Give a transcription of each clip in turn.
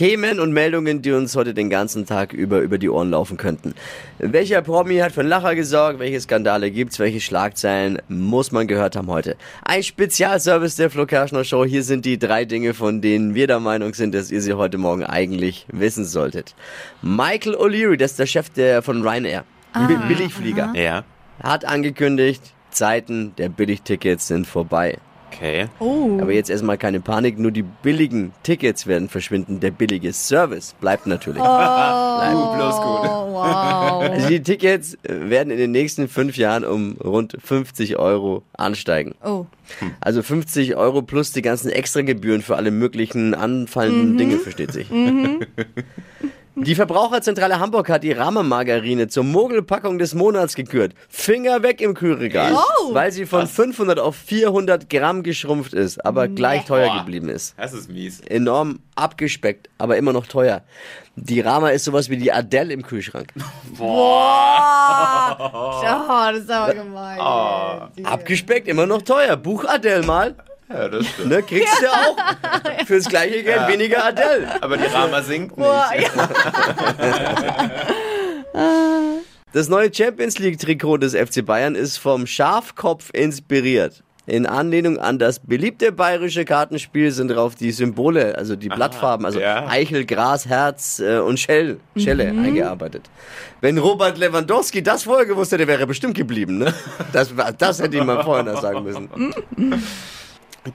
Themen und Meldungen, die uns heute den ganzen Tag über über die Ohren laufen könnten. Welcher Promi hat für einen Lacher gesorgt? Welche Skandale gibt's? Welche Schlagzeilen muss man gehört haben heute? Ein Spezialservice der Flo Kerschner Show. Hier sind die drei Dinge, von denen wir der Meinung sind, dass ihr sie heute Morgen eigentlich wissen solltet. Michael O'Leary, das ist der Chef der von Ryanair. Bi- Billigflieger. Ja. Hat angekündigt, Zeiten der Billigtickets sind vorbei. Okay. Oh. Aber jetzt erstmal keine Panik, nur die billigen Tickets werden verschwinden. Der billige Service bleibt natürlich. Uh, bloß gut. Oh, wow. Also die Tickets werden in den nächsten fünf Jahren um rund 50 Euro ansteigen. Oh. Also 50 Euro plus die ganzen Extragebühren für alle möglichen anfallenden Dinge, versteht sich. Die Verbraucherzentrale Hamburg hat die Rama-Margarine zur Mogelpackung des Monats gekürt. Finger weg im Kühlregal. Oh. Weil sie von 500 auf 400 Gramm geschrumpft ist, aber gleich teuer geblieben ist. Das ist mies. Enorm abgespeckt, aber immer noch teuer. Die Rama ist sowas wie die Adele im Kühlschrank. Boah. Oh, das ist aber gemein. ey. Abgespeckt, immer noch teuer. Buch Adele mal. Ja, das stimmt. Ne, kriegst du auch fürs gleiche Geld weniger Adele. Aber die Rama singt nicht. Boah, ja. Das neue Champions League Trikot des FC Bayern ist vom Schafkopf inspiriert. In Anlehnung an das beliebte bayerische Kartenspiel sind drauf die Symbole, also die Blattfarben, also ja. Eichel, Gras, Herz äh, und Schell, Schelle eingearbeitet. Wenn Robert Lewandowski das vorher gewusst hätte, wäre er bestimmt geblieben. Ne? Das, das hätte ich mal vorher noch sagen müssen.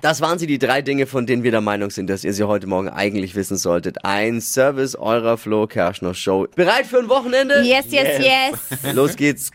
Das waren sie, die drei Dinge, von denen wir der Meinung sind, dass ihr sie heute Morgen eigentlich wissen solltet. Ein Service eurer Flo Kerschner Show. Bereit für ein Wochenende? Yes, yes, yes. Los geht's.